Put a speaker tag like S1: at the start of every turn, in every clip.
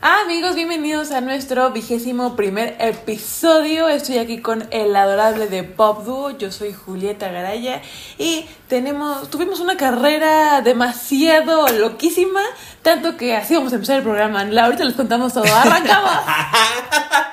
S1: Amigos, bienvenidos a nuestro vigésimo primer episodio. Estoy aquí con el adorable de Pop Duo. Yo soy Julieta Garaya y tenemos, tuvimos una carrera demasiado loquísima, tanto que así vamos a empezar el programa. Ahorita les contamos todo. ¡Arrancamos!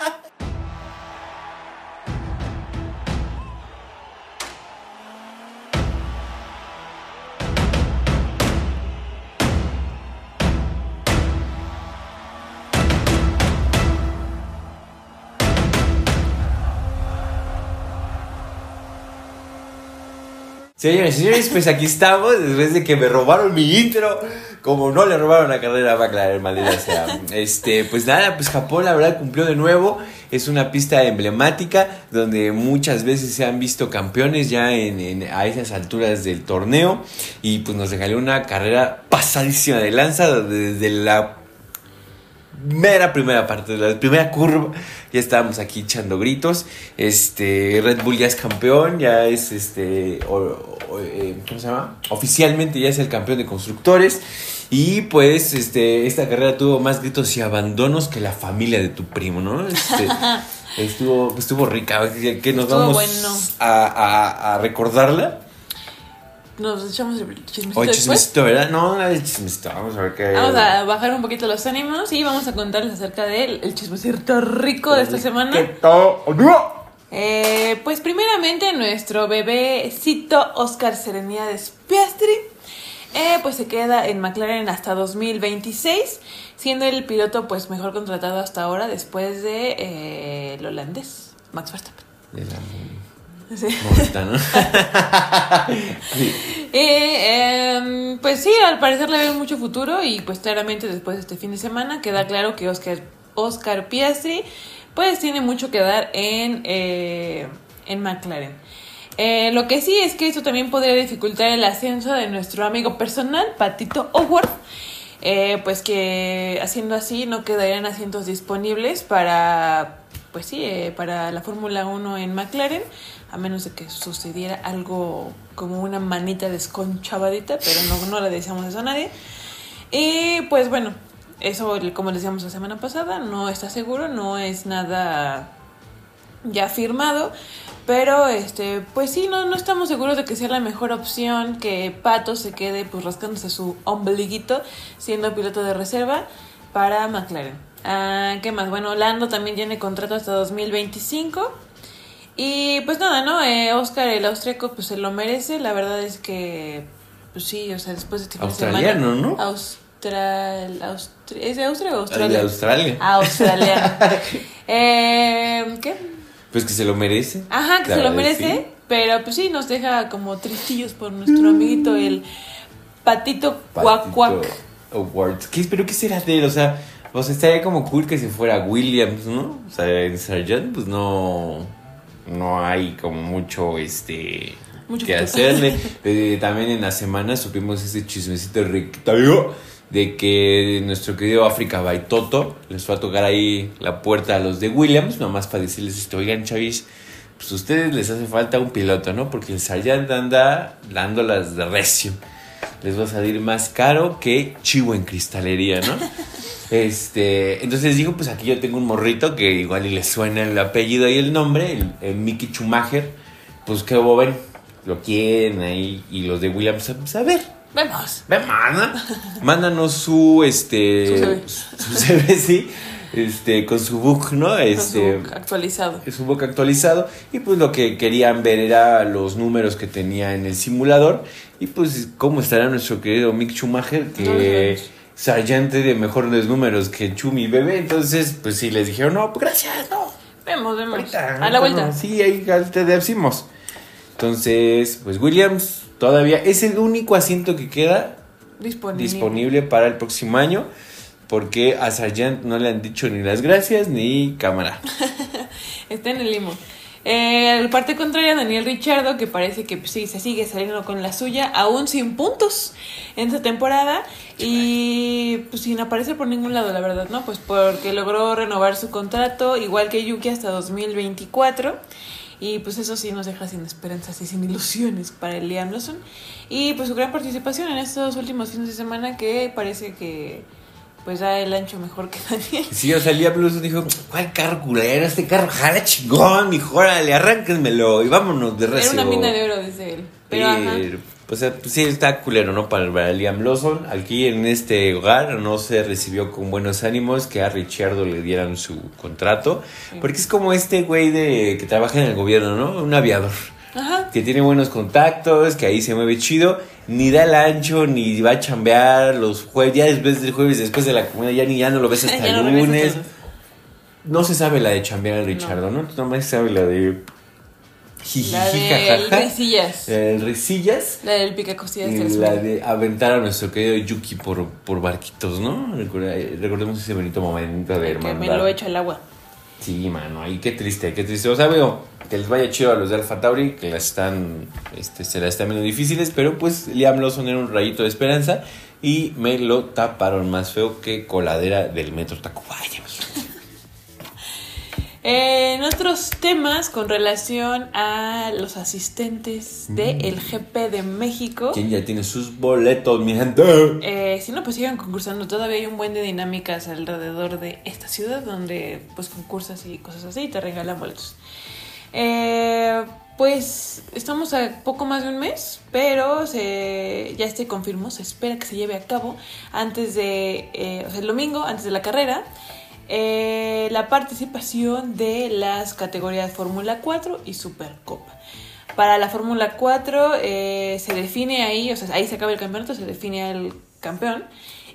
S2: Señores y señores, pues aquí estamos, después de que me robaron mi intro, como no le robaron la carrera a McLaren, maldita sea. Este, pues nada, pues Japón la verdad cumplió de nuevo, es una pista emblemática donde muchas veces se han visto campeones ya en, a esas alturas del torneo y pues nos regaló una carrera pasadísima de lanza desde la mera primera parte, de la primera curva, ya estábamos aquí echando gritos. Este, Red Bull ya es campeón, ya es este, eh, ¿cómo se llama? Oficialmente ya es el campeón de constructores. Y pues este, esta carrera tuvo más gritos y abandonos que la familia de tu primo, ¿no? Este, estuvo, estuvo rica, que nos vamos a, a, a recordarla.
S1: Nos echamos el chismecito.
S2: El chismecito, ¿verdad? No, el chismecito. Vamos a ver qué.
S1: Vamos a bajar un poquito los ánimos y vamos a contarles acerca del el chismecito rico de esta semana. Eh, pues primeramente nuestro bebécito Oscar Sereniades Piastri eh, pues se queda en McLaren hasta 2026, siendo el piloto pues mejor contratado hasta ahora después de eh, el holandés Max Verstappen. De la
S2: Sí.
S1: Eh, em, pues sí, al parecer le veo mucho futuro y pues claramente después de este fin de semana queda claro que Oscar, Oscar Piastri pues tiene mucho que dar en, eh, en McLaren. Eh, lo que sí es que esto también podría dificultar el ascenso de nuestro amigo personal, Patito Howard. pues que haciendo así no quedarían asientos disponibles para, pues sí, para la Fórmula 1 en McLaren a menos de que sucediera algo como una manita desconchavadita, pero no, no le deseamos eso a nadie. Y pues bueno, eso como decíamos la semana pasada, no está seguro, no es nada ya firmado, pero este, pues sí, no, no estamos seguros de que sea la mejor opción que Pato se quede pues rascándose su ombliguito siendo piloto de reserva para McLaren. Ah, ¿Qué más? Bueno, Lando también tiene contrato hasta 2025. Y pues nada, ¿no? Eh, Oscar, el austríaco, pues se lo merece. La verdad es que, pues sí, o sea, después de este
S2: Australiano, ¿no?
S1: Austral, ¿Es de Austria o Australia?
S2: De Australia.
S1: Australiano. eh, ¿Qué?
S2: Pues que se lo merece.
S1: Ajá, que se lo merece. Pero pues sí, nos deja como tristillos por nuestro amiguito, el patito, cuac cuac.
S2: ¿Qué, ¿Pero qué será de él? O sea, o sea, estaría como cool que si fuera Williams, ¿no? O sea, en Sargent, pues no no hay como mucho este que hacerle. Eh, también en la semana supimos ese chismecito rico de que nuestro querido África Baitoto les va a tocar ahí la puerta a los de Williams, nomás para decirles esto, oigan chavis, pues a ustedes les hace falta un piloto, ¿no? Porque el Sargent anda dándolas de recio. Les va a salir más caro que chivo en cristalería, ¿no? Este, entonces digo, pues aquí yo tengo un morrito que igual y le suena el apellido y el nombre, el, Mickey Schumacher. Pues que ven, lo quieren ahí y los de Williams, pues a ver.
S1: Vemos.
S2: Vemos, Mándanos su, este, su CV, sí, este, con su book, ¿no? Este,
S1: su book actualizado.
S2: Su book actualizado. Y pues lo que querían ver era los números que tenía en el simulador. Y pues cómo estará nuestro querido Mick Schumacher, que sargente de mejores números que Chumi Bebé. Entonces, pues sí, les dijeron, no, pues gracias, no.
S1: Vemos, vemos. a la vuelta.
S2: sí, ahí te decimos. Entonces, pues Williams todavía es el único asiento que queda
S1: disponible,
S2: disponible para el próximo año. Porque a Sargent no le han dicho ni las gracias ni cámara.
S1: Está en el limo. Eh, el parte contraria, Daniel Richardo, que parece que pues, sí, se sigue saliendo con la suya, aún sin puntos en esta temporada y pues sin aparecer por ningún lado, la verdad, ¿no? Pues porque logró renovar su contrato, igual que Yuki, hasta 2024. Y pues eso sí nos deja sin esperanzas y sin ilusiones para el Liam Lawson. Y pues su gran participación en estos últimos fines de semana que parece que pues da el ancho mejor que Daniel.
S2: Sí, o sea, el dijo, ¿cuál carro culero? Este carro jala chingón, mijo, órale, arránquenmelo y vámonos de
S1: Era
S2: recio.
S1: una mina de oro, dice él. Pero, ajá.
S2: Eh, pues, pues sí, está culero, ¿no? Para, para Liam Lawson. Aquí en este hogar no se recibió con buenos ánimos que a Richardo le dieran su contrato. Porque es como este güey de que trabaja en el gobierno, ¿no? Un aviador.
S1: Ajá.
S2: Que tiene buenos contactos, que ahí se mueve chido. Ni da el ancho, ni va a chambear los jueves. Ya después del jueves, después de la comida, ya ni ya no lo ves hasta el
S1: no
S2: lunes. No se sabe la de chambear a Richardo, ¿no? Nomás se sabe la de...
S1: La del. Risillas.
S2: Risillas.
S1: La del picacostillas
S2: Y
S1: del
S2: la
S1: sueño.
S2: de aventar a nuestro querido Yuki por, por barquitos, ¿no? Eh, Recordemos ese bonito momento de
S1: Que
S2: hermandad.
S1: me lo echo al agua.
S2: Sí, mano, ahí qué triste, qué triste. O sea, veo que les vaya chido a los de Alpha Tauri, que las están, este, se las están viendo difíciles, pero pues Liam Lawson era un rayito de esperanza y me lo taparon más feo que coladera del metro Tacubaya, mijo.
S1: Eh, En otros temas con relación a los asistentes del GP de México.
S2: ¿Quién ya tiene sus boletos, mi gente?
S1: Eh, si no, pues sigan concursando. Todavía hay un buen de dinámicas alrededor de esta ciudad donde pues concursas y cosas así y te regalan boletos. Eh, pues estamos a poco más de un mes, pero se, ya se confirmó, se espera que se lleve a cabo antes de, eh, o sea, el domingo, antes de la carrera, eh, la participación de las categorías Fórmula 4 y Supercopa. Para la Fórmula 4 eh, se define ahí, o sea, ahí se acaba el campeonato, se define el campeón.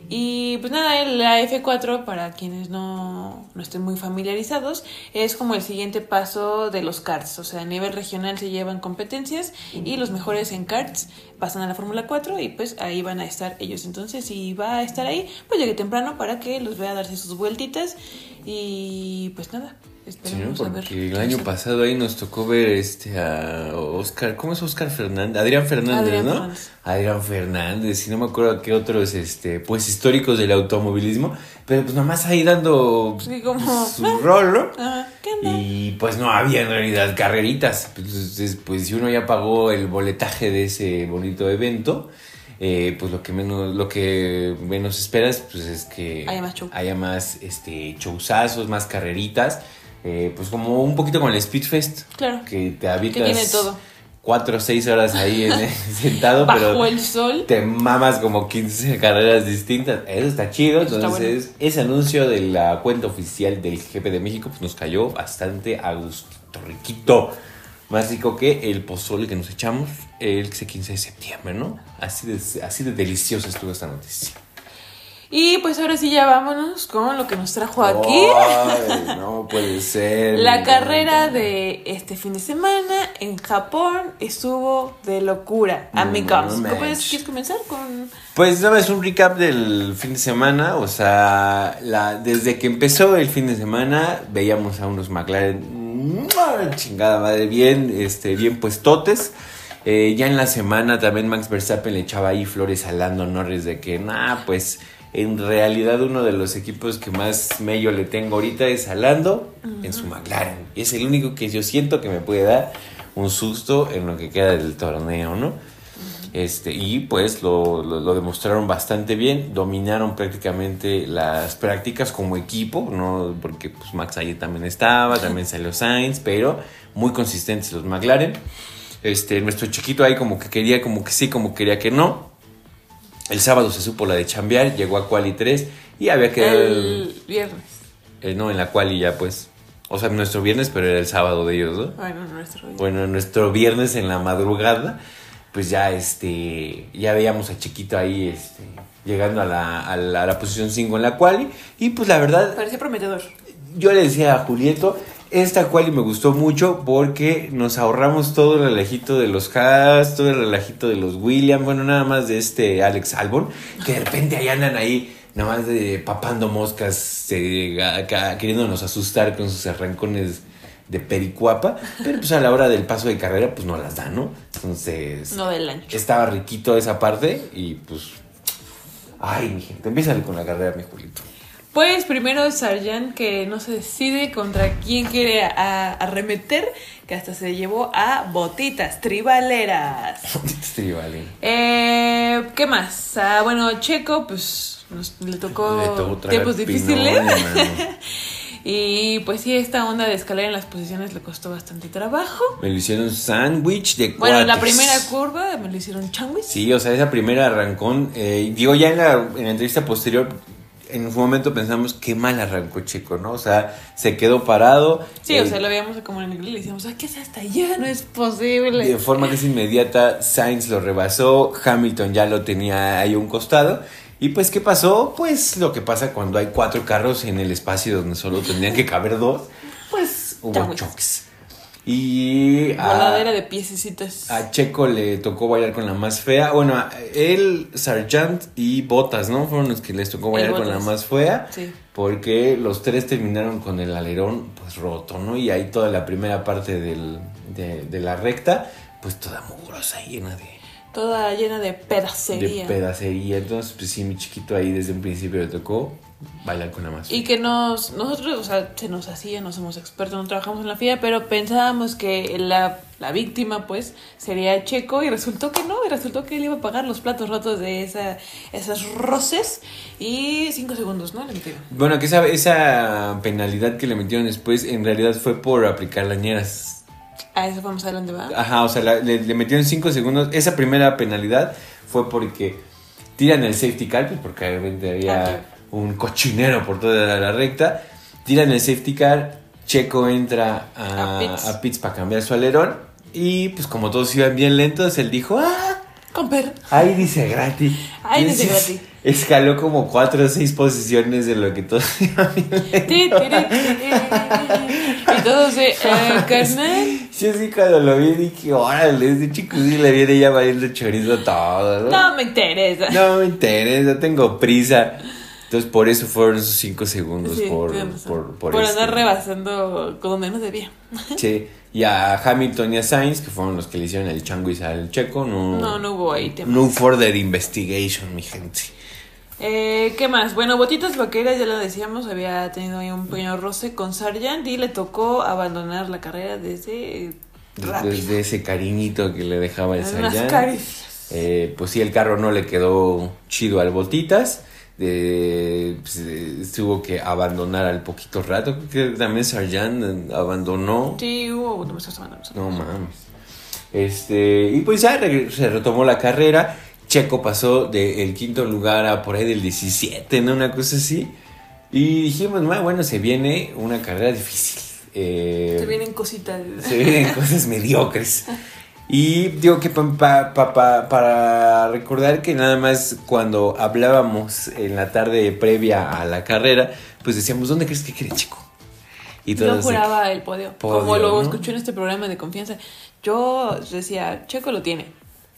S1: Y pues nada, la F4, para quienes no, no estén muy familiarizados, es como el siguiente paso de los karts. O sea, a nivel regional se llevan competencias y los mejores en karts pasan a la Fórmula 4 y pues ahí van a estar ellos. Entonces, si va a estar ahí, pues llegue temprano para que los vea darse sus vueltitas. Y pues nada,
S2: Sí, ¿no? Porque el año pasado ahí nos tocó ver este a Oscar, ¿cómo es Oscar Fernández? Adrián Fernández,
S1: Adrián
S2: ¿no?
S1: Fernández.
S2: Adrián Fernández, y no me acuerdo qué otros este pues históricos del automovilismo, pero pues nomás ahí dando
S1: Sí, como,
S2: su
S1: ah.
S2: rol, ¿no?
S1: Ah, ¿qué?
S2: Y pues no había en realidad carreritas. Entonces, pues si uno ya pagó el boletaje de ese bonito evento, eh, pues lo que menos, lo que menos esperas, pues es que
S1: Haya más show.
S2: haya más este showzazos, más carreritas. Eh, pues como un poquito con el Speedfest.
S1: Claro.
S2: Que te habitas
S1: tiene todo.
S2: cuatro o seis horas ahí en- sentado,
S1: Bajo
S2: pero
S1: el sol.
S2: te mamas como 15 carreras distintas. Eso está chido.
S1: Eso está
S2: Entonces, ese anuncio de la cuenta oficial del GP de México pues, nos cayó bastante a gustito, riquito. Más rico que el pozole que nos echamos el 15 de septiembre, ¿no? Así de, así de deliciosa estuvo esta noticia.
S1: Y pues ahora sí ya vámonos con lo que nos trajo aquí.
S2: Ay, no puede ser.
S1: La carrera de este fin de semana en Japón estuvo de locura.
S2: No,
S1: Amigos,
S2: no
S1: ¿Cómo
S2: manches.
S1: es? ¿quieres comenzar con...?
S2: Pues nada más un recap del fin de semana, o sea, la, desde que empezó el fin de semana veíamos a unos McLaren, chingada madre, bien, este, bien puestotes. Eh, ya en la semana también Max Verstappen le echaba ahí flores a Lando Norris de que, nah, pues en realidad uno de los equipos que más mello le tengo ahorita es a Lando en su McLaren. Es el único que yo siento que me puede dar un susto en lo que queda del torneo, ¿no? Este, y pues lo, lo- lo demostraron bastante bien, dominaron prácticamente las prácticas como equipo, ¿no? porque pues Max ahí también estaba, también salió Sainz, pero muy consistentes los McLaren. Este, nuestro chiquito ahí como que quería, como que sí, como quería que no. El sábado se supo la de chambear, llegó a Quali 3 y había quedado el-
S1: viernes.
S2: eh, no, en la Quali ya pues, o sea, nuestro viernes, pero era el sábado de ellos, ¿no?
S1: Bueno, nuestro día.
S2: Bueno, nuestro viernes en la madrugada, pues ya este, ya veíamos a Chiquito ahí, este, llegando a la, a la, a la posición 5 en la quali. Y pues la verdad,
S1: Parecía prometedor.
S2: yo le decía a Julieto, esta quali me gustó mucho porque nos ahorramos todo el relajito de los Haas, todo el relajito de los Williams, bueno, nada más de este Alex Albon, que de repente ahí andan ahí, nada más de papando moscas, eh, acá, queriéndonos asustar con sus arrancones de pericuapa, pero pues a la hora del paso de carrera, pues no las dan, ¿no? Entonces,
S1: No del ancho.
S2: estaba riquito esa parte y pues... Ay, mi gente, empieza con la carrera, mi Julito.
S1: Pues primero Sarjan que no se decide contra quién quiere a- arremeter, que hasta se llevó a botitas tribaleras.
S2: Sí, vale.
S1: Eh, ¿Qué más? Ah, bueno, Checo, pues nos, le tocó
S2: Le tocó tragar
S1: tiempos difíciles.
S2: pinole,
S1: y pues sí, esta onda de escalar en las posiciones le costó bastante trabajo.
S2: Me lo hicieron sándwich de
S1: Bueno, la
S2: cuates.
S1: primera curva me lo hicieron changuis.
S2: Sí, o sea, esa primera arrancón. Eh, digo, ya en la, en la entrevista posterior, en un momento pensamos qué mal arrancó Checo, ¿no? O sea, se quedó parado.
S1: Sí,
S2: eh,
S1: o sea, lo veíamos como en el y le decíamos, "Ay, ¿qué es hasta allá? No es posible.
S2: De forma casi inmediata, Sainz lo rebasó, Hamilton ya lo tenía ahí a un costado. Y pues, ¿qué pasó? Pues lo que pasa cuando hay cuatro carros en el espacio donde solo tendrían que caber dos, pues hubo choques. Y a,
S1: Voladera de piececitas.
S2: a Checo le tocó bailar con la más fea. Bueno, a él, Sargent y Botas, ¿no? Fueron los que les tocó bailar con la más fea.
S1: Sí.
S2: Porque los tres terminaron con el alerón pues roto, ¿no? Y ahí toda la primera parte del, de, de la recta, pues toda mugrosa, llena de,
S1: Toda llena de
S2: de
S1: pedacería.
S2: pedacería. Entonces, pues sí, mi chiquito ahí desde un principio le tocó bailar con la más.
S1: Y que nos, nosotros, o sea, se nos hacía, no somos expertos, no trabajamos en la FIA, pero pensábamos que la, la víctima, pues, sería Checo, y resultó que no, y resultó que él iba a pagar los platos rotos de esa, esas roces, y cinco segundos, ¿no? Le metieron.
S2: Bueno, que esa, esa penalidad que le metieron después en realidad fue por aplicar lañeras.
S1: A eso vamos adelante, ¿va?
S2: Ajá, o sea, la- le, le metieron 5 segundos. Esa primera penalidad fue porque tiran el safety car, pues porque obviamente había. Un cochinero por toda la, recta. Tiran el safety car, Checo entra a,
S1: A pits
S2: para cambiar su alerón. Y pues como todos iban bien lentos, él dijo, ah,
S1: Comper.
S2: ahí dice gratis.
S1: Ahí dice gratis.
S2: Escaló como 4 o 6 posiciones de lo que todos iban bien.
S1: Y todos de, eh, carnal.
S2: Yo sí cuando lo vi dije, órale, este chico sí le viene ya valiendo chorizo todo, ¿no?
S1: No me interesa.
S2: No me interesa, tengo prisa. Entonces por eso fueron esos cinco segundos,
S1: Sí,
S2: por, por, por,
S1: Por
S2: este-
S1: andar rebasando como menos debía.
S2: Sí, y a Hamilton y a Sainz, que fueron los que le hicieron el changuis al checo, no,
S1: No, no hubo ahí tema.
S2: no further investigation, mi gente.
S1: Eh, ¿Qué más? Bueno, Botitas Vaqueras, ya lo decíamos, había tenido ahí un pequeño roce con Sargent y le tocó abandonar la carrera desde rápido.
S2: Desde ese cariñito que le dejaba el Sargent. Eh, pues sí, el carro no le quedó chido al Botitas. De, pues, eh, tuvo que abandonar al poquito rato. Creo que también Sargent eh, abandonó.
S1: Sí, hubo.
S2: No mames. Este, y pues ya se retomó la carrera. Checo pasó del quinto lugar a por ahí del 17, ¿no? Una cosa así. Y dijimos, "Ah, bueno, se viene una carrera difícil. Eh,
S1: Se vienen cositas.
S2: se vienen cosas mediocres. Y digo que pa- pa- pa- pa- para recordar que nada más cuando hablábamos en la tarde previa a la carrera, pues decíamos, ¿dónde crees que quiere Checo? Y
S1: Yo juraba el podio.
S2: Podio,
S1: como lo
S2: ¿no?
S1: escuché en este programa de confianza. Yo decía, Checo lo tiene.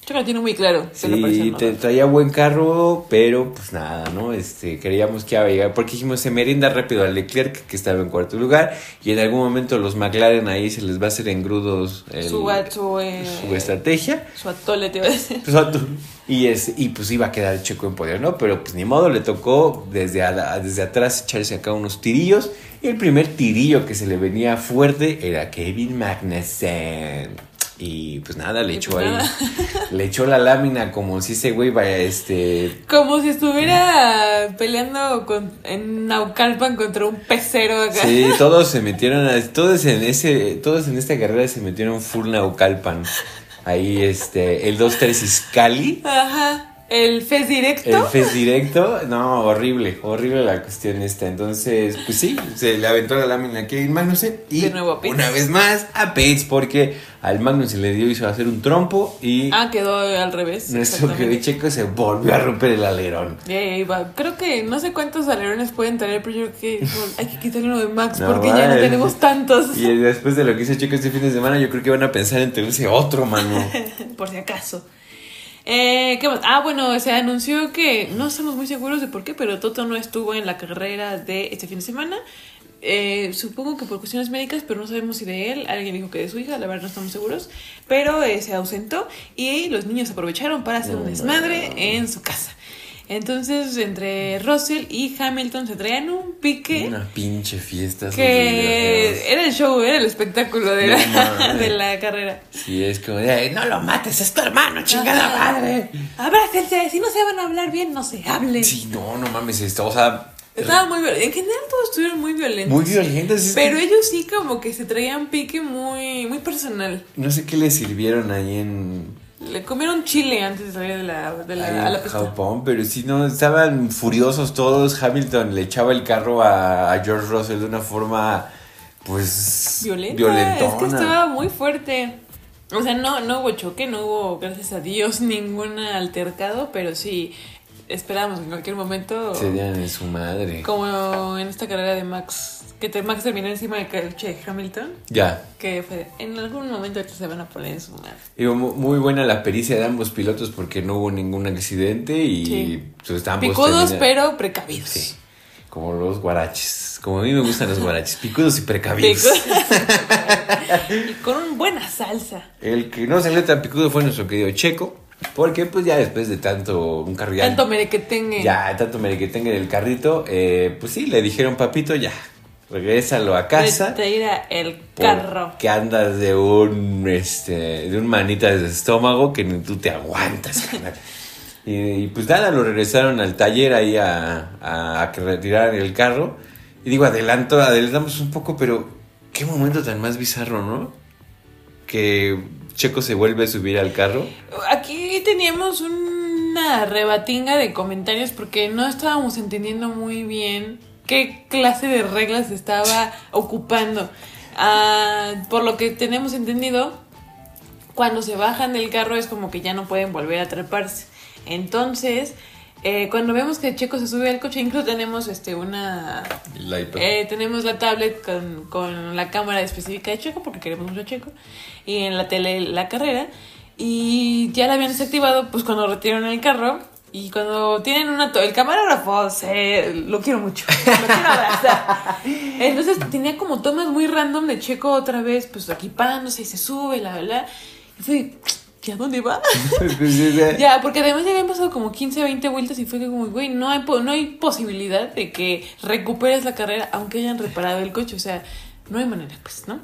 S1: Checo lo tiene muy claro. que
S2: Sí,
S1: ¿no?
S2: te- traía buen carro, pero pues nada, ¿no? Este, creíamos que iba a llegar, porque dijimos, se merienda rápido a Leclerc, que estaba en cuarto lugar, y en algún momento los McLaren ahí se les va a hacer engrudos el-
S1: su, su, eh,
S2: su estrategia.
S1: su atole, te iba a decir.
S2: Pues, a tu- y, es, y pues iba a quedar Checo en poder, ¿no? Pero pues ni modo, le tocó desde, a- desde atrás echarse acá unos tirillos. Y el primer tirillo que se le venía fuerte era Kevin Magnussen. Y pues nada, le echó
S1: pues
S2: ahí. Le echó la lámina como si ese güey vaya, este.
S1: Como si estuviera peleando con, en Naucalpan contra un pecero acá.
S2: Sí, todos se metieron, a- todos en ese, todos en esta carrera se metieron full Naucalpan. Ahí este, el 2-3 Iscali.
S1: Ajá. El Fez directo.
S2: El Fest directo, no, horrible, horrible la cuestión esta. Entonces, pues sí, se le aventó la lámina a Kevin Magnussen y
S1: De nuevo a
S2: una vez más a Pitts porque al Magnussen le dio hizo hacer un trompo y
S1: Ah, quedó al revés.
S2: nuestro querido checo se volvió a romper el alerón.
S1: Y ahí va. Creo que no sé cuántos alerones pueden traer, pero yo creo que hay que quitarle uno de Max
S2: No,
S1: porque ya no tenemos tantos.
S2: Y después de lo que hizo Checo este fin de semana, yo creo que van a pensar en tenerse otro, mano.
S1: por si acaso. Eh, ¿qué más? Ah, bueno, se anunció que no estamos muy seguros de por qué, pero Toto no estuvo en la carrera de este fin de semana. Eh, supongo que por cuestiones médicas, pero no sabemos si de él. Alguien dijo que de su hija, la verdad no estamos seguros. Pero eh, se ausentó y los niños aprovecharon para hacer
S2: No
S1: un desmadre en su casa. Entonces, entre Russell y Hamilton se traían un pique.
S2: Una pinche fiesta.
S1: que era el show, era el espectáculo de,
S2: No
S1: la,
S2: mames.
S1: de la carrera.
S2: Sí, es como de, "Ay, no lo mates, es tu hermano, chingada madre.
S1: Abrácense, si no se van a hablar bien, no se hablen.
S2: Sí, no, no mames, esto, o sea,
S1: Estaba muy violento. En general todos estuvieron muy violentos.
S2: muy violentos.
S1: Pero
S2: que
S1: ellos sí como que se traían pique muy, muy personal.
S2: No sé qué le sirvieron ahí en,
S1: Le comieron chile antes de salir de la, de la, a la pista.
S2: Japón, pero sí, no, estaban furiosos todos. Hamilton le echaba el carro a, a George Russell de una forma, pues,
S1: Violenta.
S2: violentona.
S1: Es que estaba muy fuerte. O sea, no, no hubo choque, no hubo, gracias a Dios, ningún altercado, pero sí esperábamos en cualquier momento,
S2: Se dieron en su madre.
S1: como en esta carrera de Max, que te- Max terminó encima de Hamilton,
S2: Ya.
S1: que fue, en algún momento estos se van a poner en su madre.
S2: Mu- muy buena la pericia de ambos pilotos porque no hubo ningún accidente y
S1: Sí.
S2: pues, ambos
S1: Picudos,
S2: terminaron-
S1: pero precavidos.
S2: Sí, como los guaraches. Como a mí me gustan los guaraches, picudos y precavidos.
S1: Picudos. y con una buena salsa.
S2: El que no salió tan picudo fue nuestro querido Checo, porque pues ya después de tanto un carro ya,
S1: Tanto merequetengue.
S2: ya tanto merequetengue del carrito, eh, pues sí, le dijeron papito ya, regrésalo a casa.
S1: Retira el carro.
S2: Que andas de un este de un manita de estómago que ni tú te aguantas. y, y, pues nada, lo regresaron al taller ahí a, a- a que retiraran el carro. Y digo, adelanto, adelantamos un poco, pero qué momento tan más bizarro, ¿no? Que Checo se vuelve a subir al carro.
S1: Aquí teníamos una rebatinga de comentarios porque no estábamos entendiendo muy bien qué clase de reglas estaba ocupando. Ah, por lo que tenemos entendido, cuando se bajan del carro es como que ya no pueden volver a treparse. Entonces, eh, cuando vemos que Checo se sube al coche, incluso tenemos este una
S2: La
S1: eh, tenemos la tablet con, con la cámara específica de Checo porque queremos mucho a Checo y en la tele la carrera y ya la habían desactivado pues cuando retiraron el carro y cuando tienen una el camarógrafo se, lo quiero mucho lo quiero abrazar. Entonces tenía como tomas muy random de Checo otra vez pues equipándose y se sube la verdad y fue ¿y a dónde va? Ya, porque además ya habían pasado como 15, 20 vueltas y fue que como, güey, no hay, no hay posibilidad de que recuperes la carrera aunque hayan reparado el coche. O sea, no hay manera, pues, ¿no?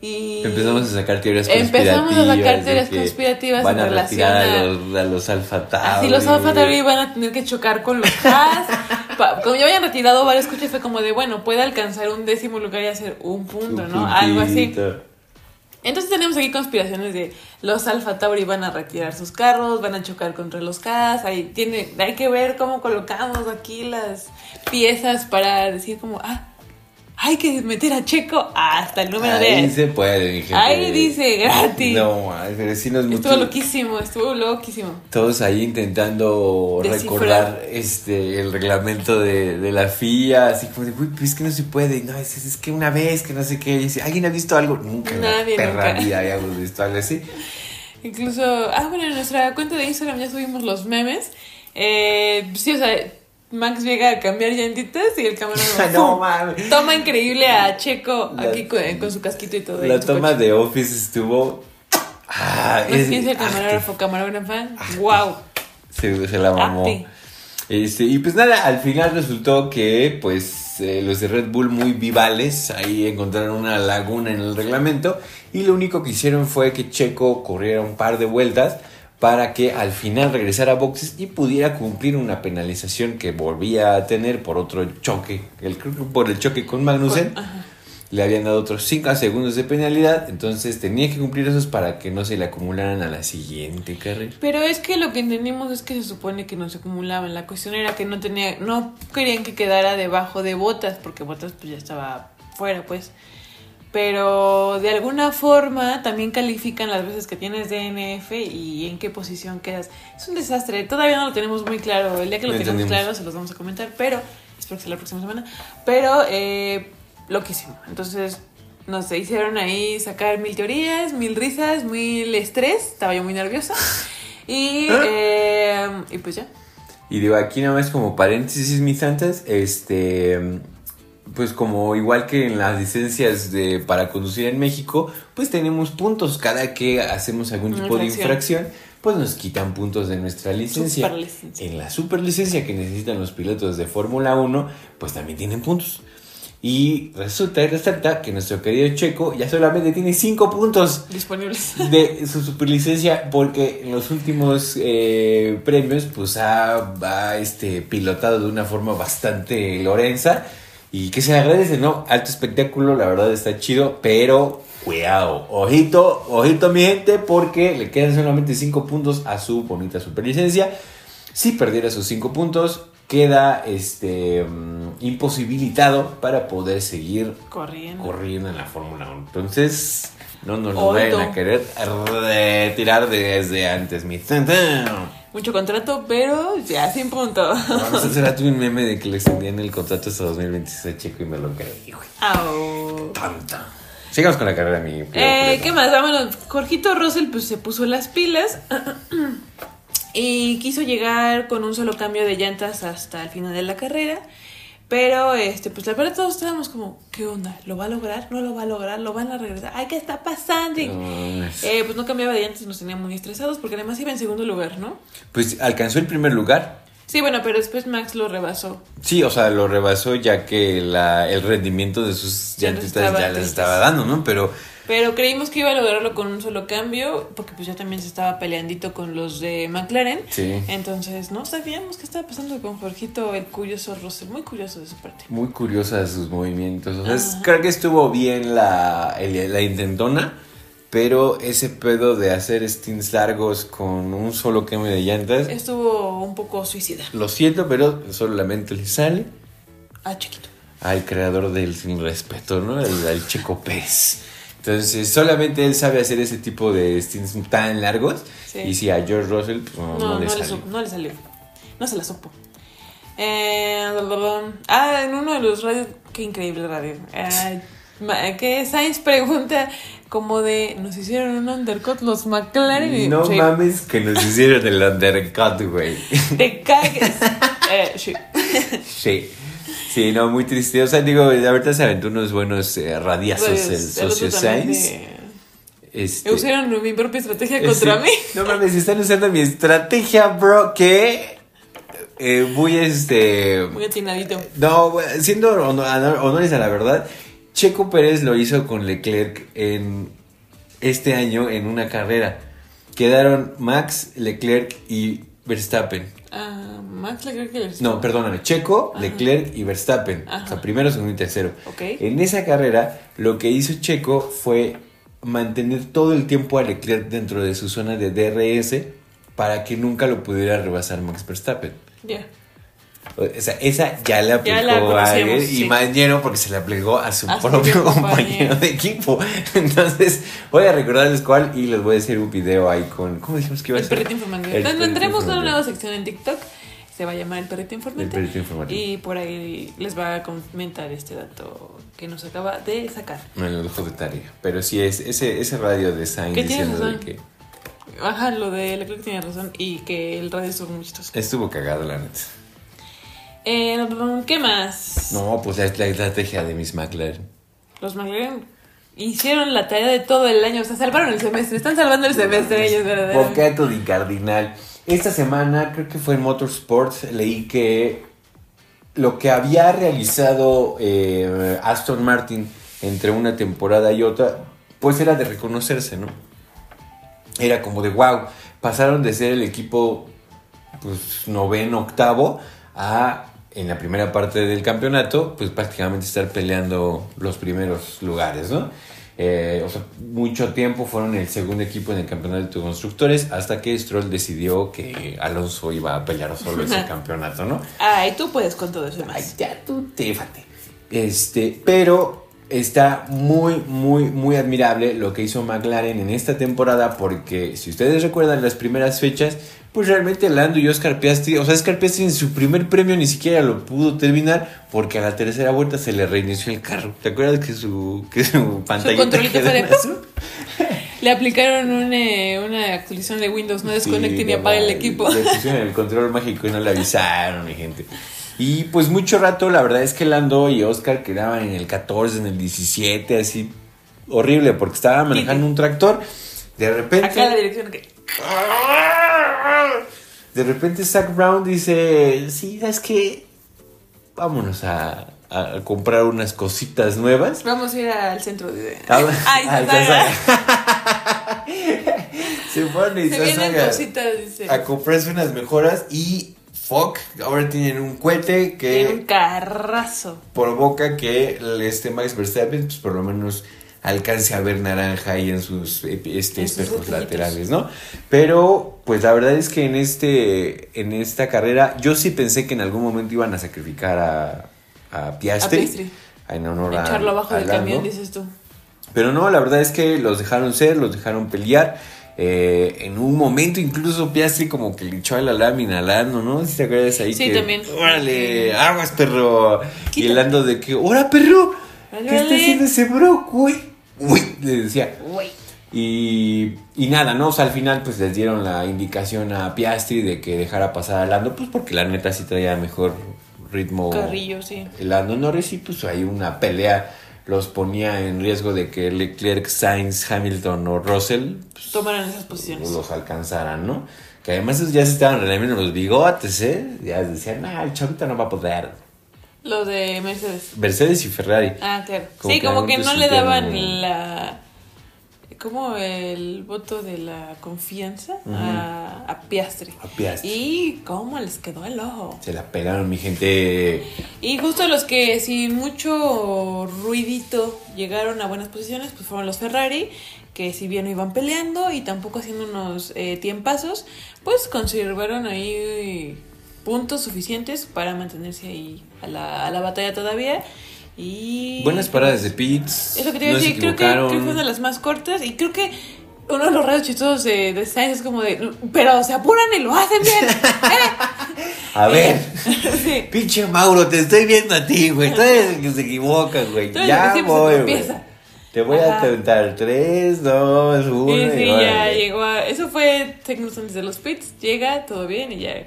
S1: Y
S2: Empezamos a sacar teorías conspirativas.
S1: Empezamos a sacar teorías conspirativas
S2: van
S1: en
S2: a
S1: relación
S2: retirar
S1: a-
S2: los, a los Alfa
S1: Así los Alfa Tauri van a tener que chocar con los Haas. Pa- Como ya habían retirado varios coches, fue como de, bueno, puede alcanzar un décimo lugar y hacer un punto, ¿no? Algo así. Entonces tenemos aquí conspiraciones de los Alfa Tauri van a retirar sus carros, van a chocar contra los ahí tiene, hay que ver cómo colocamos aquí las piezas para decir como, ah, hay que meter a Checo hasta el número
S2: Ahí
S1: 10.
S2: se puede, dije.
S1: Ahí dice gratis.
S2: No, pero sí nos
S1: Estuvo
S2: mucho-
S1: loquísimo, estuvo loquísimo.
S2: Todos ahí intentando
S1: Descifrar.
S2: recordar este el reglamento de, de la FIA, así como de, uy, pues es que no se puede, no, es, es que una vez, que no sé qué, y dice, ¿alguien ha visto algo? Nunca en
S1: Nadie,
S2: la perra
S1: nunca.
S2: vida habíamos visto algo así.
S1: Incluso, ah, bueno, en nuestra cuenta de Instagram ya subimos los memes. Eh, sí, o sea, Max llega a cambiar llantitas y el camarógrafo
S2: no
S1: toma increíble a Checo
S2: La-
S1: aquí con, con su casquito y todo.
S2: La toma
S1: coche.
S2: de Office estuvo... Ah, es-
S1: piensa el
S2: ah,
S1: camarógrafo, camarógrafa. wow.
S2: Se, se la mamó. Este, y pues nada, al final resultó que pues eh, los de Red Bull muy vivales ahí encontraron una laguna en el reglamento y lo único que hicieron fue que Checo corriera un par de vueltas para que al final regresara a boxes y pudiera cumplir una penalización que volvía a tener por otro choque, el, por el choque con Magnussen. Le habían dado otros 5 segundos de penalidad, entonces tenía que cumplir esos para que no se le acumularan a la siguiente carrera.
S1: Pero es que lo que entendimos es que se supone que no se acumulaban. La cuestión era que no tenía, no querían que quedara debajo de botas, porque botas pues ya estaba fuera, pues. Pero de alguna forma también califican las veces que tienes DNF y en qué posición quedas. Es un desastre. Todavía no lo tenemos muy claro. El día que lo tengamos claro se los vamos a comentar, pero espero que sea la próxima semana. Pero eh, loquísimo. Entonces nos hicieron ahí sacar mil teorías, mil risas, mil estrés. Estaba yo muy nerviosa. Y, eh, y pues ya.
S2: Y digo, aquí nada más como paréntesis, mis santas, este, pues como igual que en las licencias de para conducir en México, pues tenemos puntos cada que hacemos algún
S1: Una
S2: tipo de
S1: infracción.
S2: pues nos quitan puntos de nuestra licencia. En la superlicencia que necesitan los pilotos de Fórmula 1, pues también tienen puntos. Y resulta y resalta que nuestro querido Checo ya solamente tiene 5 puntos
S1: Disponibles.
S2: de su superlicencia porque en los últimos eh, premios pues ha, ha, este, pilotado de una forma bastante lorenza y que se agradece, ¿no? Alto espectáculo, la verdad está chido, pero cuidado, ojito, ojito mi gente porque le quedan solamente 5 puntos a su bonita superlicencia. Si perdiera sus 5 puntos, queda este um, imposibilitado para poder seguir
S1: Corriendo.
S2: corriendo en la Fórmula 1. Entonces, no nos lo vayan a querer retirar desde antes, mi.
S1: Mucho contrato, pero ya sin punto.
S2: Vamos a hacer un meme de que le extendían el contrato hasta 2026 a Checo y me lo creí, güey.
S1: Au.
S2: Tanta. Sigamos con la carrera, mi
S1: Eh. ¿Qué más? Vámonos. Jorgito Russell pues se puso las pilas y quiso llegar con un solo cambio de llantas hasta el final de la carrera. Pero, este, pues la verdad todos estábamos como, ¿qué onda? ¿Lo va a lograr? ¿No lo va a lograr? ¿Lo van a regresar? ¡Ay, qué está pasando! Eh, pues no cambiaba de llantas y nos tenía muy estresados porque además iba en segundo lugar, ¿no?
S2: Pues alcanzó el primer lugar.
S1: Sí, bueno, pero después Max lo rebasó.
S2: Sí, o sea, lo rebasó ya que la, el rendimiento de sus
S1: Ya no
S2: llantitas ya les estaba dando, ¿no? Pero
S1: Pero creímos que iba a lograrlo con un solo cambio, porque pues ya también se estaba peleandito con los de McLaren.
S2: Sí.
S1: Entonces no sabíamos qué estaba pasando con Jorgito, el curioso Russell. Muy curioso de su parte.
S2: muy curiosa sus movimientos. O sea, es- creo que estuvo bien la, el- la intentona, pero ese pedo de hacer stints largos con un solo cambio de llantas,
S1: Estuvo un poco suicida.
S2: lo siento, pero solamente le sale
S1: Ah, chiquito.
S2: al creador del sin respeto, ¿no? Al, al Checo Pérez. Entonces, solamente él sabe hacer ese tipo de stints tan largos.
S1: Sí.
S2: Y si a George Russell, pues, no,
S1: No,
S2: no
S1: no,
S2: le
S1: le
S2: sale.
S1: supo- no le salió. No se la supo. Eh, ah, en uno de los radios. Qué increíble radio. Ma- que Sainz pregunta como de. ¿Nos hicieron un undercut los McLaren?
S2: No
S1: sí,
S2: mames que nos hicieron el undercut, güey.
S1: Te cagues. Eh, sí.
S2: Sí. Sí, no, muy triste. O sea, digo, ahorita se aventó unos buenos eh, radiazos
S1: Pues, el
S2: socio
S1: de-
S2: Este,
S1: Usaron mi propia estrategia
S2: eh,
S1: contra
S2: sí.
S1: mí.
S2: No mames, están usando mi estrategia, bro, que eh, muy este...
S1: Muy atinadito.
S2: No, siendo honor- honores a la verdad, Checo Pérez lo hizo con Leclerc en este año en una carrera. Quedaron Max, Leclerc y Verstappen.
S1: Ah, Max Leclerc que le-
S2: No, perdóname, Checo,
S1: Ajá.
S2: Leclerc y Verstappen.
S1: Ajá.
S2: O sea, primero, segundo y tercero.
S1: Ok.
S2: En esa carrera, lo que hizo Checo fue mantener todo el tiempo a Leclerc dentro de su zona de DRS para que nunca lo pudiera rebasar Max Verstappen.
S1: Ya.
S2: O sea, esa ya le aplicó
S1: la
S2: a él y
S1: sí.
S2: mañero porque se le aplicó a su
S1: A su
S2: propio
S1: propio
S2: compañero de equipo. Entonces, voy a recordarles cuál y les voy a hacer un video ahí con. ¿Cómo dijimos que iba a
S1: El
S2: ser? El perrito
S1: Tendremos una nueva sección en TikTok. Se va a llamar el perrito informativo.
S2: El perrito informativo.
S1: Y por ahí les va a comentar este dato que nos acaba de sacar.
S2: Me lo dejo de tarea. Pero sí, es ese, ese radio de Sainz
S1: ¿Qué tienes
S2: diciendo de
S1: razón?
S2: que
S1: Ajá, lo de Leclerc tiene razón y que el radio estuvo muy chistoso.
S2: estuvo cagado, la neta.
S1: Eh, ¿Qué más?
S2: No, pues la, la estrategia de Miss McLaren.
S1: Los McLaren hicieron la tarea de todo el año. O sea, salvaron el semestre. Están salvando el semestre ellos, verdaderamente.
S2: Bocato di Cardinal. Esta semana, creo que fue en Motorsport, leí que lo que había realizado eh, Aston Martin entre una temporada y otra, pues era de reconocerse, ¿no? Era como de wow, pasaron de ser el equipo pues noveno, octavo a en la primera parte del campeonato, pues prácticamente estar peleando los primeros lugares, ¿no? Eh, o sea, mucho tiempo fueron el segundo equipo en el campeonato de constructores hasta que Stroll decidió que Alonso iba a pelear solo ese campeonato, ¿no?
S1: Ay, tú puedes con todo eso y
S2: Ay,
S1: más.
S2: ya tú te fate. Este, pero está muy, muy, muy admirable lo que hizo McLaren en esta temporada porque si ustedes recuerdan las primeras fechas, pues realmente Lando y Oscar Piastri, o sea, Oscar Piastri en su primer premio ni siquiera lo pudo terminar porque a la tercera vuelta se le reinició el carro. ¿Te acuerdas que su, que su pantalla
S1: Le aplicaron una, una actualización de Windows, no desconecten ni apaguen el equipo.
S2: Le pusieron el control mágico y no le avisaron, mi gente. Y pues mucho rato, la verdad es que Lando y Oscar quedaban en el 14, en el 17, así horrible, porque estaba manejando un tractor. De repente,
S1: Acá la dirección que.
S2: De repente Zach Brown dice, sí, ¿sabes qué? Vámonos a, a comprar unas cositas nuevas.
S1: Vamos a ir al centro de.
S2: Ah,
S1: Ay,
S2: ah,
S1: se
S2: pone y
S1: Se vienen cositas, dice.
S2: a comprarse unas mejoras y fuck, ahora tienen un cohete
S1: Tiene un
S2: que
S1: carrazo.
S2: provoca que este Max Verstappen pues por lo menos alcance a ver naranja ahí en sus este,
S1: En
S2: espejos laterales, ¿no? Pero pues la verdad es que en este en esta carrera yo sí pensé que en algún momento iban a sacrificar a, a Piastri,
S1: A Piastri.
S2: en honor a
S1: Echarlo abajo
S2: a
S1: del camión, dices tú.
S2: Pero no, la verdad es que los dejaron ser, los dejaron pelear. Eh, en un momento incluso Piastri como que le echó a la lámina Lando, ¿no? Si te acuerdas ahí
S1: Sí,
S2: que,
S1: también.
S2: órale, aguas perro. Y el Lando de que, ¡hora perro! ¿Qué
S1: Órale.
S2: está haciendo ese bro, güey? Uy, le decía. Y, y nada, ¿no? O sea, al final pues les dieron la indicación a Piastri de que dejara pasar a Lando, pues porque la neta sí traía mejor ritmo.
S1: Carrillo, sí.
S2: Lando Norris y pues ahí una pelea los ponía en riesgo de que Leclerc, Sainz, Hamilton o Russell pues,
S1: Tomaran esas posiciones.
S2: los alcanzaran, ¿no? Que además ya se estaban relamiendo los bigotes, ¿eh? Ya decían, ah, el chavito no va a poder.
S1: Lo de Mercedes.
S2: Mercedes y Ferrari.
S1: Ah, claro.
S2: Como
S1: sí,
S2: que
S1: como que no le daban
S2: un-
S1: la. Como el voto de la confianza a, a Piastri.
S2: A Piastri.
S1: Y cómo les quedó el ojo.
S2: Se la pegaron, mi gente.
S1: Y justo los que sin mucho ruidito llegaron a buenas posiciones, pues fueron los Ferrari, que si bien no iban peleando y tampoco haciendo unos eh, tiempazos, pues conservaron ahí puntos suficientes para mantenerse ahí a la, a la batalla todavía. Y
S2: Buenas paradas de pits.
S1: es lo que te iba a decir, creo que, creo que fue una de las más cortas y creo que uno de los radios chistosos de, de Sainz es como de, pero se apuran y lo hacen bien. ¿eh?".
S2: A ver.
S1: sí.
S2: Pinche Mauro, te estoy viendo a ti, güey. Tú eres el que se equivoca, güey. Ya voy, güey. Te voy
S1: Ajá.
S2: a contar. Tres, dos, uno.
S1: Sí,
S2: y
S1: sí, ya
S2: órale.
S1: llegó a... Eso fue segundos antes de los pits. Llega, todo bien y ya...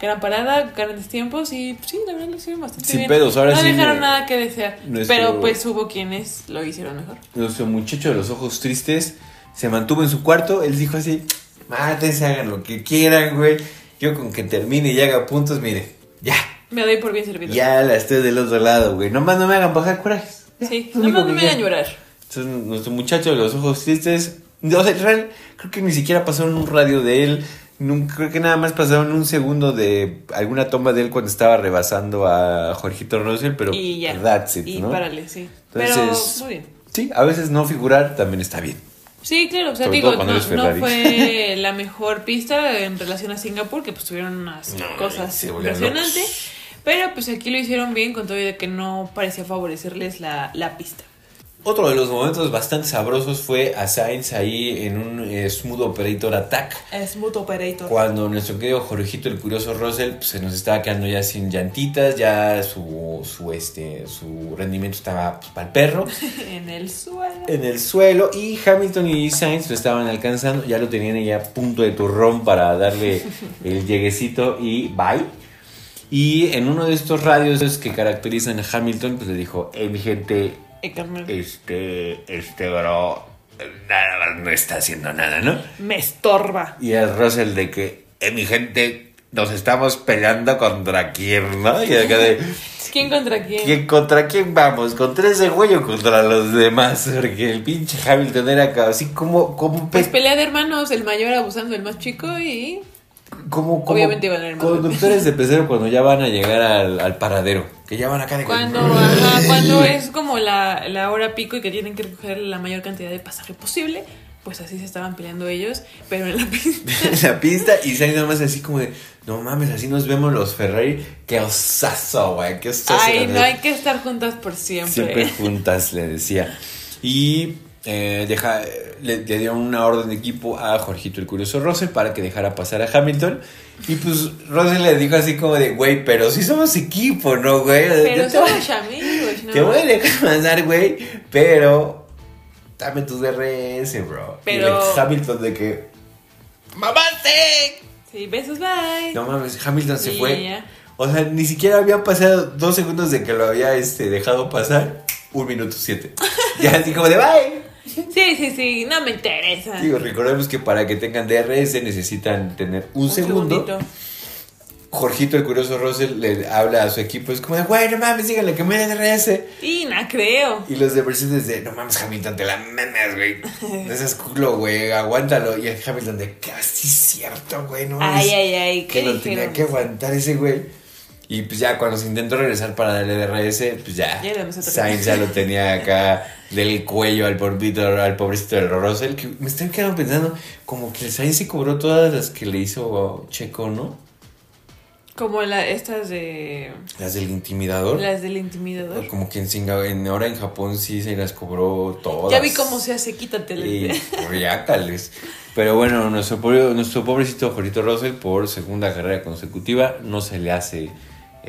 S1: Gran parada, grandes tiempos y sí, la verdad lo hicieron bastante
S2: Sin
S1: bien.
S2: pedos, ahora
S1: no
S2: sí
S1: dejaron
S2: me-
S1: nada que desear.
S2: Nuestro-
S1: Pero pues hubo quienes lo hicieron mejor.
S2: Nuestro muchacho de los ojos tristes se mantuvo en su cuarto. Él dijo así: Mátense, hagan lo que quieran, güey. Yo con que termine y haga puntos, mire, ya.
S1: Me doy por bien servido.
S2: Ya la estoy del otro lado, güey. Nomás no me hagan bajar corajes.
S1: Sí, nomás no me hagan llorar.
S2: Entonces, nuestro muchacho de los ojos tristes, o sea, real, creo que ni siquiera pasaron un radio de él. Nunca, creo que nada más pasaron un segundo de alguna toma de él cuando estaba rebasando a Jorgito Russell, pero
S1: y ya.
S2: that's it,
S1: y
S2: ¿no?
S1: párale, sí.
S2: Entonces-
S1: Pero muy bien.
S2: Sí, a veces no figurar también está bien.
S1: Sí, claro, o sea,
S2: Sobre
S1: digo, no, no fue la mejor pista en relación a Singapur, que pues tuvieron unas
S2: No,
S1: cosas impresionantes. Pero pues aquí lo hicieron bien, con todo y de que no parecía favorecerles la, la pista.
S2: Otro de los momentos bastante sabrosos fue a Sainz ahí en un eh, Smooth Operator Attack.
S1: Smooth Operator.
S2: Cuando nuestro querido Jorgito, el curioso Russell, pues, se nos estaba quedando ya sin llantitas, ya su, su, este, su rendimiento estaba pues, para el perro.
S1: en el suelo.
S2: en el suelo y Hamilton y Sainz lo estaban alcanzando, ya lo tenían ya a punto de turrón para darle el lleguecito y bye. Y en uno de estos radios que caracterizan a Hamilton, pues le dijo, hey mi gente, Este, este bro, nada más no está haciendo nada, ¿no?
S1: Me estorba.
S2: Y el Russell de que, eh mi gente, nos estamos peleando contra quién, ¿no? Y acá de...
S1: ¿Quién contra quién?
S2: ¿Quién, ¿Contra quién vamos? ¿Contra ese güey o contra los demás? Porque el pinche Hamilton era ca- así como, como,
S1: Pues
S2: pe-
S1: pelea de hermanos, el mayor abusando del más chico y...
S2: como, como
S1: obviamente iban a ir más
S2: conductores de pecero cuando ya van a llegar al, al paradero. Que ya van acá de
S1: Cuando, ajá, cuando es como la, la hora pico y que tienen que recoger la mayor cantidad de pasaje posible, pues así se estaban peleando ellos, pero en la pista.
S2: en la pista y Sainz nada más así como de, no mames, así nos vemos los Ferrari. Qué osazo, güey, qué osazo.
S1: Ay, no hay que estar juntas por siempre.
S2: Siempre juntas, le decía. Y eh, deja, le, le dio una orden de equipo a Jorgito el Curioso Russell para que dejara pasar a Hamilton. Y pues Russell le dijo así como de, güey, pero si somos equipo, ¿no, güey?
S1: Pero somos amigos, ¿no?
S2: te voy a dejar pasar, güey, pero dame tus DRS, bro.
S1: Pero-
S2: Y el Hamilton de que, ¡mamaste!
S1: Sí, besos, bye.
S2: No mames, Hamilton se fue. O sea, ni siquiera habían pasado dos segundos de que lo había este, dejado pasar. Un minuto siete. Ya así como de bye.
S1: Sí, sí, sí, no me interesa.
S2: Digo, recordemos que para que tengan DRS necesitan tener un, segundo.
S1: segundito.
S2: Jorgito, el curioso Russell, le habla a su equipo. Es como de, güey, no mames, díganle que me dé DRS.
S1: Y no creo.
S2: Y los de Mercedes de, no mames, Hamilton, te la memes, güey. No seas culo, güey, aguántalo. Y el Hamilton de, casi cierto, güey, no mames.
S1: Ay, ay, ay,
S2: Que
S1: ¿qué
S2: lo tenía que aguantar ese güey. Y pues ya cuando se intentó regresar para darle DRS, pues ya. Sainz ya lo tenía acá del cuello al pobrecito, al pobrecito del Russell. Que me estoy quedando pensando, como que el Sainz se cobró todas las que le hizo Checo, ¿no?
S1: Como la, estas de.
S2: Las del intimidador.
S1: Las del intimidador.
S2: Como que en Singa- en, ahora en Japón sí se las cobró todas.
S1: Ya vi cómo se hace, quítatela.
S2: Y riácales. Pero bueno, nuestro, nuestro pobrecito Jorito Russell, por segunda carrera consecutiva, no se le hace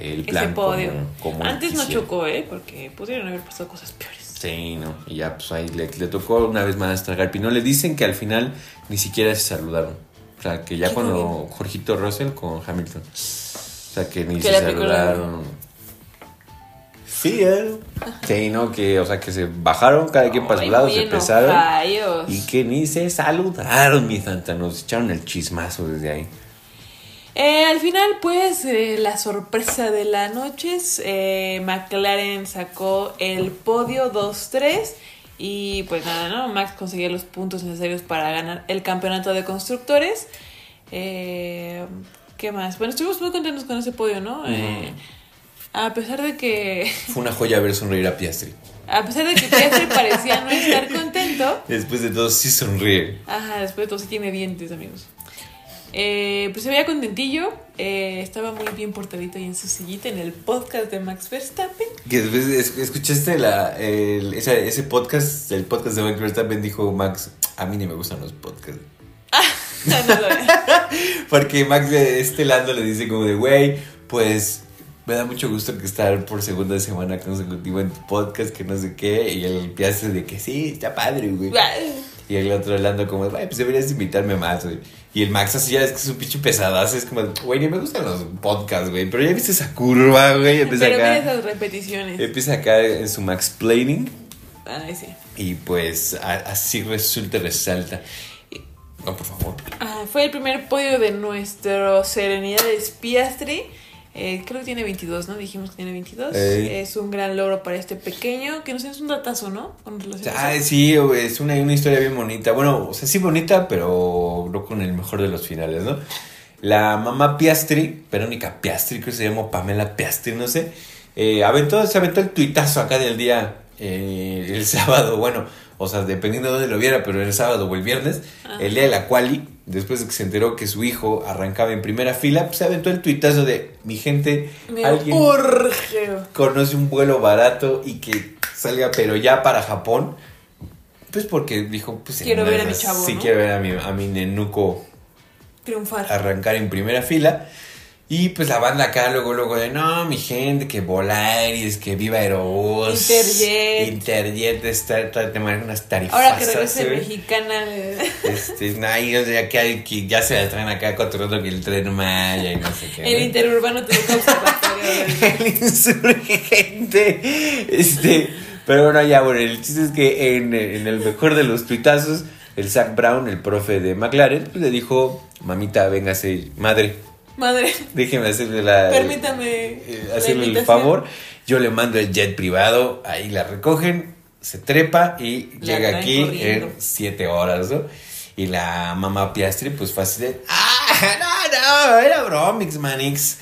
S2: el plan
S1: Ese podio.
S2: como,
S1: Antes no chocó, ¿eh? Porque pudieron haber pasado cosas peores.
S2: Sí, no. Y ya, pues ahí le, le tocó una vez más tragar pino. Le dicen que al final ni siquiera se saludaron. O sea, que ya
S1: ¿Qué
S2: cuando
S1: fue?
S2: Jorgito Russell con Hamilton. O sea, que ni
S1: Que
S2: se saludaron. Sí, ¿eh? Sí, no, que, o sea, que se bajaron cada quien para su lado, se pesaron. Y que ni se saludaron, mi santa. Nos echaron el chismazo desde ahí.
S1: Eh, al final, pues, eh, la sorpresa de la noche es eh, McLaren sacó el podio 2-3 y pues nada, ¿no? Max conseguía los puntos necesarios para ganar el campeonato de constructores. Eh, ¿Qué más? Bueno, estuvimos muy contentos con ese podio, ¿no? Eh, a pesar de que
S2: Fue una joya ver sonreír a Piastri.
S1: a pesar de que Piastri parecía no estar contento,
S2: Después de todo, sí sonríe.
S1: Ajá, después de todo sí tiene dientes, amigos. Eh, pues se veía contentillo, eh, estaba muy bien portadito ahí en su sillita en el podcast de Max Verstappen.
S2: Que después escuchaste la, el- ese podcast, el podcast de Max Verstappen, dijo Max, a mí ni me gustan los podcasts.
S1: No, no, no.
S2: Porque Max de este lado le dice como de, güey, pues me da mucho gusto que estar por segunda semana consecutiva en tu podcast, que no sé qué. Y el Piastri de que sí, está padre, güey. Y el otro hablando como, pues deberías invitarme más, güey. Y el Max así ya es que es un pinche pesadazo, es como, güey, ni me gustan los podcasts, güey. Pero ya viste esa curva, güey. Empieza
S1: Pero
S2: acá,
S1: esas repeticiones.
S2: empieza acá en su Max Planning.
S1: Ay, sí.
S2: Y pues a- así resulta resalta. No, por favor.
S1: Ah, fue el primer podio de nuestro Serenidades Piastri. Eh, creo que tiene 22, ¿no? Dijimos que tiene 22.
S2: Ey.
S1: Es un gran logro para este pequeño, que no sé, es un datazo, ¿no? Con relación
S2: Ah, sí, es una, una historia bien bonita. Bueno, o sea, sí bonita, pero no con el mejor de los finales, ¿no? La mamá Piastri, Verónica Piastri, creo que se llamó Pamela Piastri, no sé. eh, aventó, se aventó el tuitazo acá del día, eh, el sábado, bueno, o sea, dependiendo de dónde lo viera, pero el sábado o el viernes,
S1: Ah.
S2: el día de la quali, después de que se enteró que su hijo arrancaba en primera fila, pues se aventó el tuitazo de, mi gente,
S1: Me
S2: alguien
S1: urge.
S2: conoce un vuelo barato y que salga, pero ya para Japón. Pues porque dijo, pues
S1: Quiero ver a mi chavo,
S2: Sí,
S1: ¿no?
S2: quiero ver a mi, a mi nenuco
S1: Triunfar.
S2: arrancar en primera fila. Y pues la banda acá luego, luego de, no, mi gente, que Volaris, que viva Aerobús.
S1: Interjet.
S2: Interjet, está, te unas tarifas.
S1: Ahora que regrese mexicana. eh,
S2: Este, no, y, o sea, que, ya se la traen acá controlando que el tren Maya y no sé qué.
S1: El
S2: ¿no?
S1: interurbano te toca observatorio.
S2: el insurgente. Este, pero bueno, ya, bueno, el chiste es que en, en el mejor de los tuitazos, el Zach Brown, el profe de McLaren, pues, le dijo, mamita, véngase, madre,
S1: Madre,
S2: déjeme hacerle la...
S1: permítame.
S2: eh, hacerle el favor. Yo le mando el jet privado, ahí la recogen, se trepa y
S1: La
S2: llega aquí
S1: corriendo.
S2: en siete horas, ¿no? Y la mamá Piastri, pues fue así de, ¡ah, no, no! Era bromix, manix.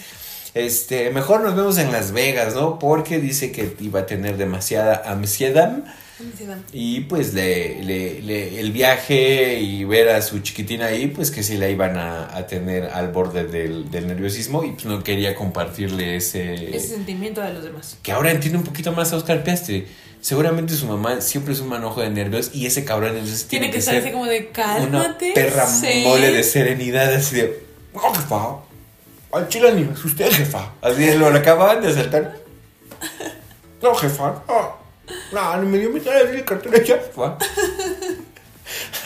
S2: Este, mejor nos vemos en Las Vegas, ¿no? Porque dice que iba a tener demasiada ansiedad. Y pues le, le- le- el viaje y ver a su chiquitina ahí, pues que sí la iban a, a tener al borde del, del nerviosismo y pues no quería compartirle ese...
S1: Ese sentimiento de los demás.
S2: Que ahora entiende un poquito más a Oscar Piastri. Seguramente su mamá siempre es un manojo de nervios y ese cabrón entonces
S1: Tiene,
S2: tiene,
S1: que estar
S2: ser
S1: así como de
S2: una
S1: cálmate.
S2: perra
S1: sí".
S2: mole de serenidad así de... "No, jefa, al chile ni me asusté, jefa. Así lo acababan de asaltar. No, jefa, no. No, ni me dio mi cara de cartera ya, jefa.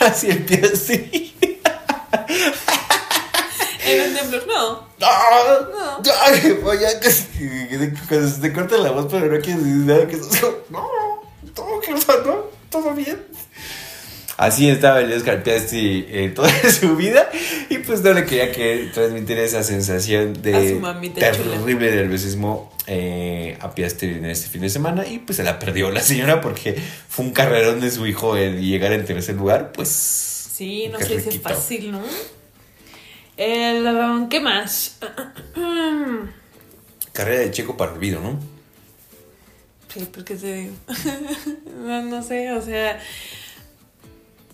S2: Así el pie así.
S1: En un temblor, no.
S2: No, no, jefa, ya casi que, que- que cuando se te corta la voz, pero no quieres decir nada, que no, todo, jefa, no, todo bien. Así estaba el Oscar Piastri eh, toda su vida y pues no le quería que transmitir esa sensación de terrible nerviosismo eh, a Piastri en este fin de semana y pues se la perdió la señora porque fue un carrerón de su hijo el llegar en tercer lugar, pues...
S1: Sí, no
S2: qué
S1: sé si es
S2: riquito.
S1: fácil, ¿no? El, um, ¿Qué más?
S2: Carrera de Checo para olvido, ¿no?
S1: Sí, porque te digo. no, no sé, o sea.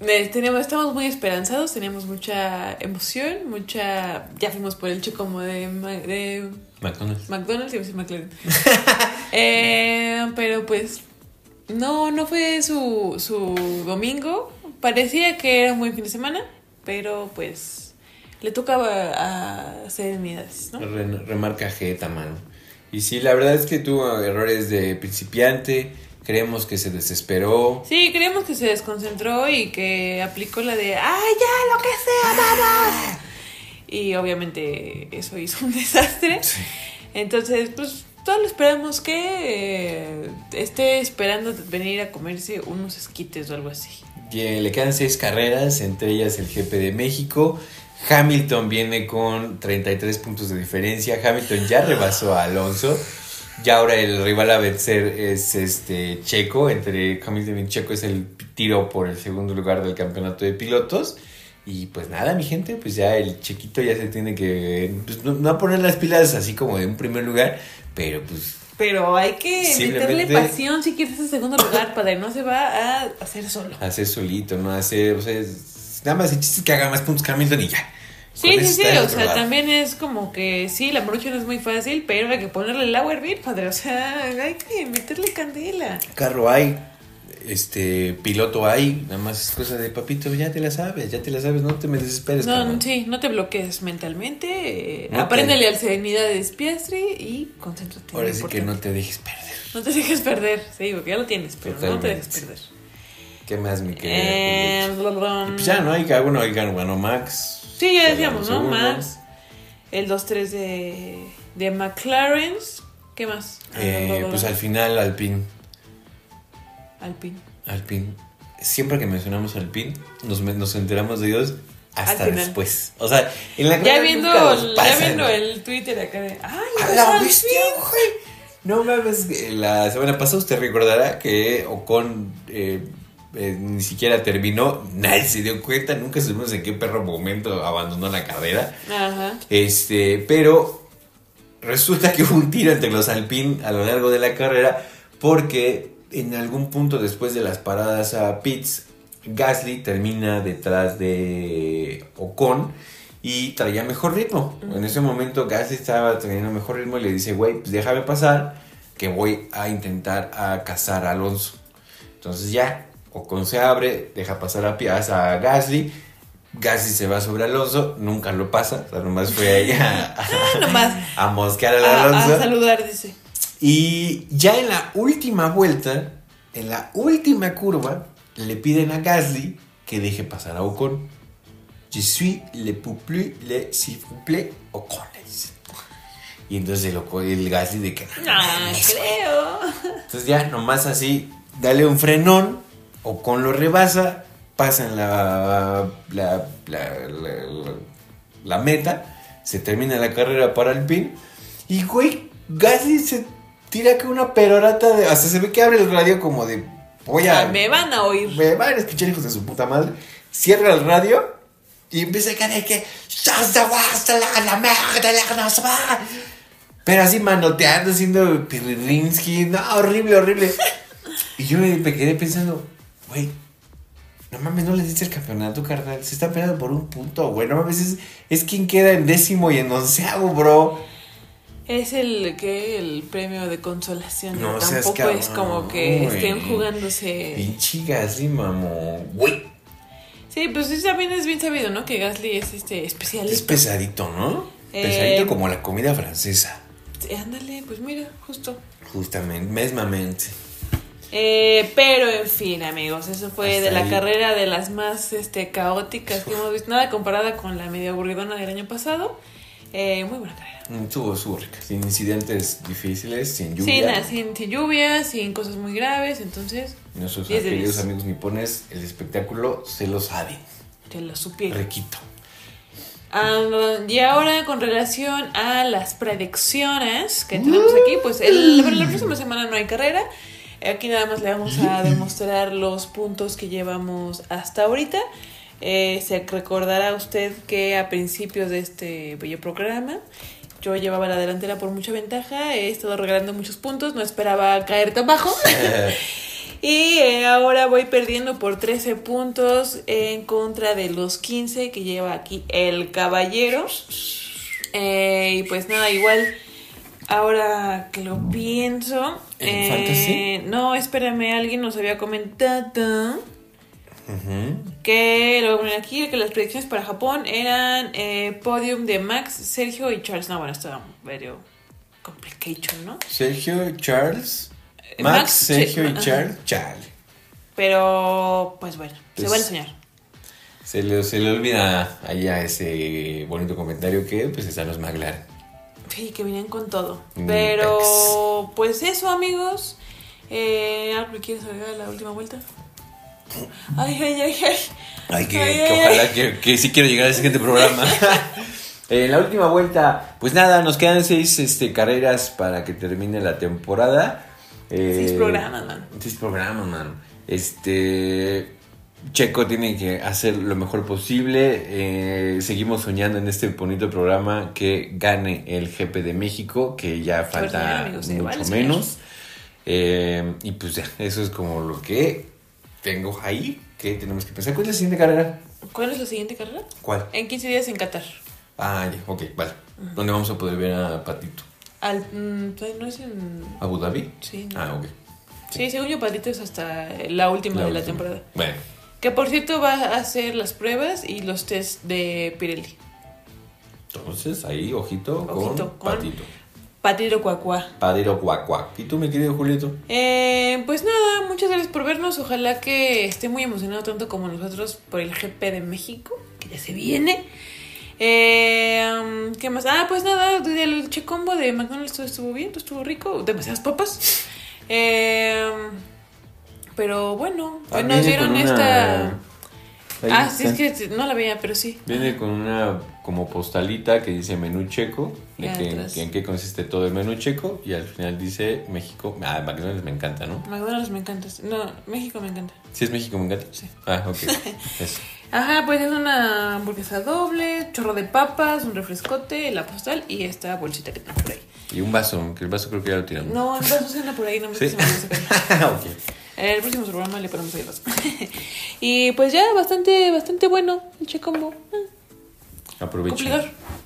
S1: Tenemos, estamos muy esperanzados, tenemos mucha emoción, mucha. Ya fuimos por el chico como de, de
S2: McDonald's.
S1: McDonald's, decir McLaren. Eh, pero pues. No, no fue su, su domingo. Parecía que era un buen fin de semana, pero pues. Le tocaba a serenidades, ¿no?
S2: Re- remarca Jeta, mano. Y sí, la verdad es que tuvo errores de principiante. Creemos que se desesperó.
S1: Sí, creemos que se desconcentró y que aplicó la de ¡ay, ya, lo que sea, vamos! Y obviamente eso hizo un desastre.
S2: Sí.
S1: Entonces, pues todos esperamos que eh, esté esperando venir a comerse unos esquites o algo así.
S2: Eh, le quedan seis carreras, entre ellas el GP de México. Hamilton viene con 33 puntos de diferencia. Hamilton ya rebasó a Alonso. Ya ahora el rival a vencer es este Checo. Entre Hamilton y Checo es el tiro por el segundo lugar del campeonato de pilotos. Y pues nada, mi gente, pues ya el chequito ya se tiene que. Pues no, no poner las pilas así como de un primer lugar, pero pues
S1: Pero hay que meterle pasión si quieres ese segundo lugar, padre. No se va a hacer solo.
S2: hacer solito, no hacer. O sea, es- nada más el chiste es que haga más puntos Hamilton y ya.
S1: Sí, sí, sí, o sea,
S2: lado.
S1: también es como que sí, la no es muy fácil, pero hay que ponerle el agua a hervir, padre, o sea, hay que meterle candela.
S2: Carro hay, este, piloto hay, nada más es cosa de papito, ya te la sabes, ya te la sabes, no te me desesperes.
S1: No,
S2: cabrón.
S1: sí, no te bloquees mentalmente, eh,
S2: No te-
S1: apréndele al serenidades Piastri y concéntrate.
S2: Ahora sí que no te dejes perder.
S1: No te dejes perder, sí, porque ya lo tienes, pero no te dejes perder.
S2: ¿Qué más, mi querida?
S1: Eh,
S2: pues ya, ¿no? Hay que bueno, hay Max.
S1: Sí, ya decíamos, ¿no? Max, el 2-3 de, de McLaren, ¿qué más? Ah,
S2: Eh,
S1: bla.
S2: pues al final, Alpine.
S1: Alpine.
S2: Alpine. Siempre que mencionamos Alpine, nos, nos enteramos de ellos hasta después. O sea, en la
S1: Ya viendo, ya viendo
S2: ¿no?
S1: el Twitter acá de. ¡Ay,
S2: ¡A la bestia, güey! No mames, la semana pasada usted recordará que Ocon eh, eh, ni siquiera terminó, nadie se dio cuenta, nunca supimos en qué perro momento abandonó la carrera.
S1: Ajá.
S2: Este, pero resulta que hubo un tiro entre los Alpine a lo largo de la carrera porque en algún punto después de las paradas a pits, Gasly termina detrás de Ocon y traía mejor ritmo. En ese momento Gasly estaba teniendo mejor ritmo y le dice, güey, pues déjame pasar que voy a intentar a cazar a Alonso. Entonces ya, Ocon se abre, deja pasar a, Pi- a Gasly. Gasly se va sobre Alonso, nunca lo pasa, o sea, nomás fue ahí a, a,
S1: Nomás.
S2: a mosquear al
S1: A, a
S2: Alonso.
S1: saludar, dice.
S2: Y ya en la última vuelta, en la última curva, le piden a Gasly que deje pasar a Ocon. Je suis le plus le s'il vous plaît Ocon. le dice. Y entonces el, Gasly de que no,
S1: No,
S2: güey".
S1: creo.
S2: Entonces ya nomás así, dale un frenón, Ocon lo rebasa, pasan la, la, la, la- meta, se termina la carrera para Alpine y güey, Gasly se tira que una perorata de... Hasta se ve que abre el radio como de... Voy a...
S1: Me van a oír.
S2: Me van a escuchar hijos de su puta madre. Cierra el radio y empieza a caer que. la mierda, la nos va". Pero así manoteando, haciendo piririnsky. No, horrible, horrible. Y yo me quedé pensando, güey, no mames, no le diste el campeonato, carnal. Se está peleando por un punto, güey. No mames, es, es quien queda en décimo y en onceavo, bro.
S1: Es el que el premio de consolación.
S2: No seas
S1: Tampoco es como que estén jugándose.
S2: Pinche Gasly, mamón. Güey,
S1: Sí, pues sí, también es bien sabido, ¿no? Que Gasly es este especialista.
S2: es pesadito, ¿no?
S1: Eh,
S2: Pesadito como la comida francesa.
S1: Ándale, pues mira, justo.
S2: Justamente, mesmamente.
S1: Eh, pero en fin, amigos, eso fue
S2: Hasta
S1: de la
S2: ahí.
S1: carrera de las más este, caóticas que hemos visto. Nada comparada con la medio aburridona del año pasado. Eh, muy buena carrera.
S2: Mm, Estuvo, estuvo rica, sin incidentes difíciles, sin lluvia.
S1: Sin, sin, sin lluvia, sin cosas muy graves, entonces
S2: Nuestros
S1: 10 de
S2: queridos
S1: 10.
S2: amigos nipones, el espectáculo se lo saben.
S1: te lo supiera.
S2: Requito.
S1: Ah, y ahora con relación a las predicciones que tenemos aquí, pues el, la próxima semana no hay carrera. Aquí nada más le vamos a demostrar los puntos que llevamos hasta ahorita. Eh, se recordará usted que a principios de este bello programa yo llevaba la delantera por mucha ventaja, he estado regalando muchos puntos, no esperaba caer tan bajo. Y eh, ahora voy perdiendo por 13 puntos en contra de los 15 que lleva aquí el caballero. Eh, y pues nada, igual, ahora que lo pienso...
S2: ¿En
S1: eh? No, espérame, alguien nos había comentado
S2: Ujú.
S1: que, lo voy a poner aquí, que las predicciones para Japón eran eh, podium de Max, Sergio y Charles. No, bueno, estaba medio complication, ¿no?
S2: Sergio, Charles.
S1: Eh,
S2: Max,
S1: Max,
S2: Sergio y. Charles. Chale.
S1: Pero, pues bueno, se
S2: Pues-
S1: van a soñar.
S2: Se le, se le olvida allá ese bonito comentario que pues están los McLaren.
S1: Sí, que venían con todo. Pero, pues eso, amigos. Eh, ¿Algo que quieres agregar a la última vuelta? Ay, ay, ay, ay.
S2: Ay, que,
S1: Ay,
S2: que
S1: ay,
S2: ojalá
S1: ay.
S2: que, que sí quiero llegar al siguiente programa. En la última vuelta, pues nada, nos quedan seis este, carreras para que termine la temporada. Eh,
S1: Seis programas, man.
S2: Seis programas, man. Este. Checo tiene que hacer lo mejor posible. Eh, seguimos soñando en este bonito programa que gane el GP de México, que ya falta
S1: amigos,
S2: mucho menos. Eh, y pues ya, eso es como lo que tengo ahí. Que tenemos que pensar. ¿Cuál es la siguiente carrera?
S1: ¿Cuál es la siguiente carrera?
S2: ¿Cuál?
S1: En 15 días en Qatar.
S2: Ah, ya, ok, vale. ¿Dónde vamos a poder ver a Patito?
S1: Al, mm, ¿No es en.?
S2: ¿Abu Dhabi?
S1: Sí, no.
S2: Ah, ok.
S1: Sí, según yo, Patito es hasta la última de la temporada.
S2: Bueno,
S1: Que por cierto va a hacer las pruebas y los test de Pirelli.
S2: entonces ahí, ojito,
S1: Ojito,
S2: con
S1: con-
S2: Patito.
S1: Patito Cuacuá.
S2: Padero cuac ¿Y tú, mi querido Julieto?
S1: Eh, pues nada, muchas gracias por vernos. Ojalá que esté muy emocionado tanto como nosotros por el GP de México, que ya se viene. Eh, ¿Qué más? Ah, pues nada, el che combo de McDonald's todo estuvo bien, todo estuvo rico, demasiadas papas. Eh, pero bueno,
S2: Ah,
S1: nos
S2: viene
S1: dieron
S2: una-
S1: esta.
S2: Ahí
S1: Ah, sí, es que no la veía, pero sí.
S2: Viene con una como postalita que dice menú checo, de que, que en qué consiste todo el menú checo, y al final dice México. Ah, McDonald's me encanta, ¿no?
S1: McDonald's me encanta. No, México me encanta.
S2: ¿Sí es México me encanta?
S1: Sí.
S2: Ah, ok. Eso.
S1: Ajá, pues es una hamburguesa doble, chorro de papas, un refrescote, la postal y esta bolsita que tengo por ahí.
S2: Y un vaso, que el vaso creo que ya lo tiramos.
S1: No, el vaso se anda por ahí, no me
S2: ¿Sí?
S1: se me sacar.
S2: ok.
S1: El próximo programa le ponemos ahí vaso. y pues ya, bastante, bastante bueno el che combo. Ah,
S2: Aprovecho.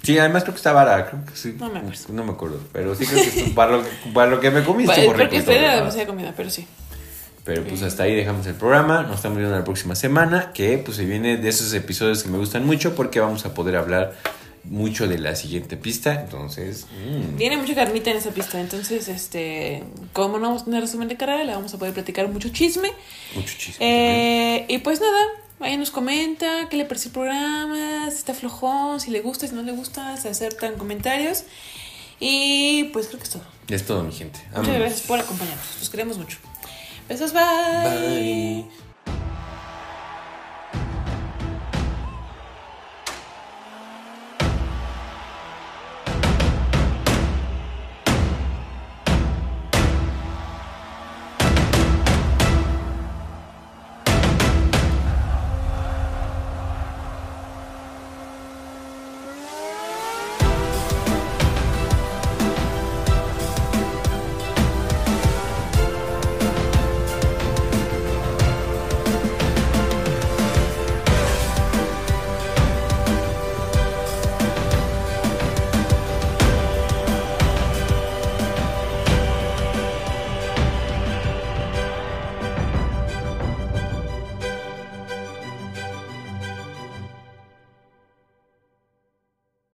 S2: Sí, además creo que está barata, creo que sí.
S1: No me acuerdo.
S2: No me acuerdo, pero sí creo que estuvo- para, lo, que- para lo que me rico.
S1: Porque
S2: y
S1: esta
S2: todo,
S1: era demasiada comida, pero sí.
S2: Pero pues hasta ahí dejamos el programa, nos estamos viendo la próxima semana, que pues se viene de esos episodios que me gustan mucho porque vamos a poder hablar mucho de la siguiente pista, entonces... mm,
S1: Tiene mucha carnita en esa pista, entonces, este, como no vamos a tener resumen de carrera, le vamos a poder platicar mucho chisme.
S2: mucho chisme.
S1: Eh, y pues nada, ahí nos comenta qué le pareció el programa, si está flojón, si le gusta, si no le gusta, se aceptan comentarios. Y pues creo que es todo.
S2: Es todo mi gente.
S1: Muchas gracias por acompañarnos. Los queremos mucho. Besos, bye.
S2: Bye.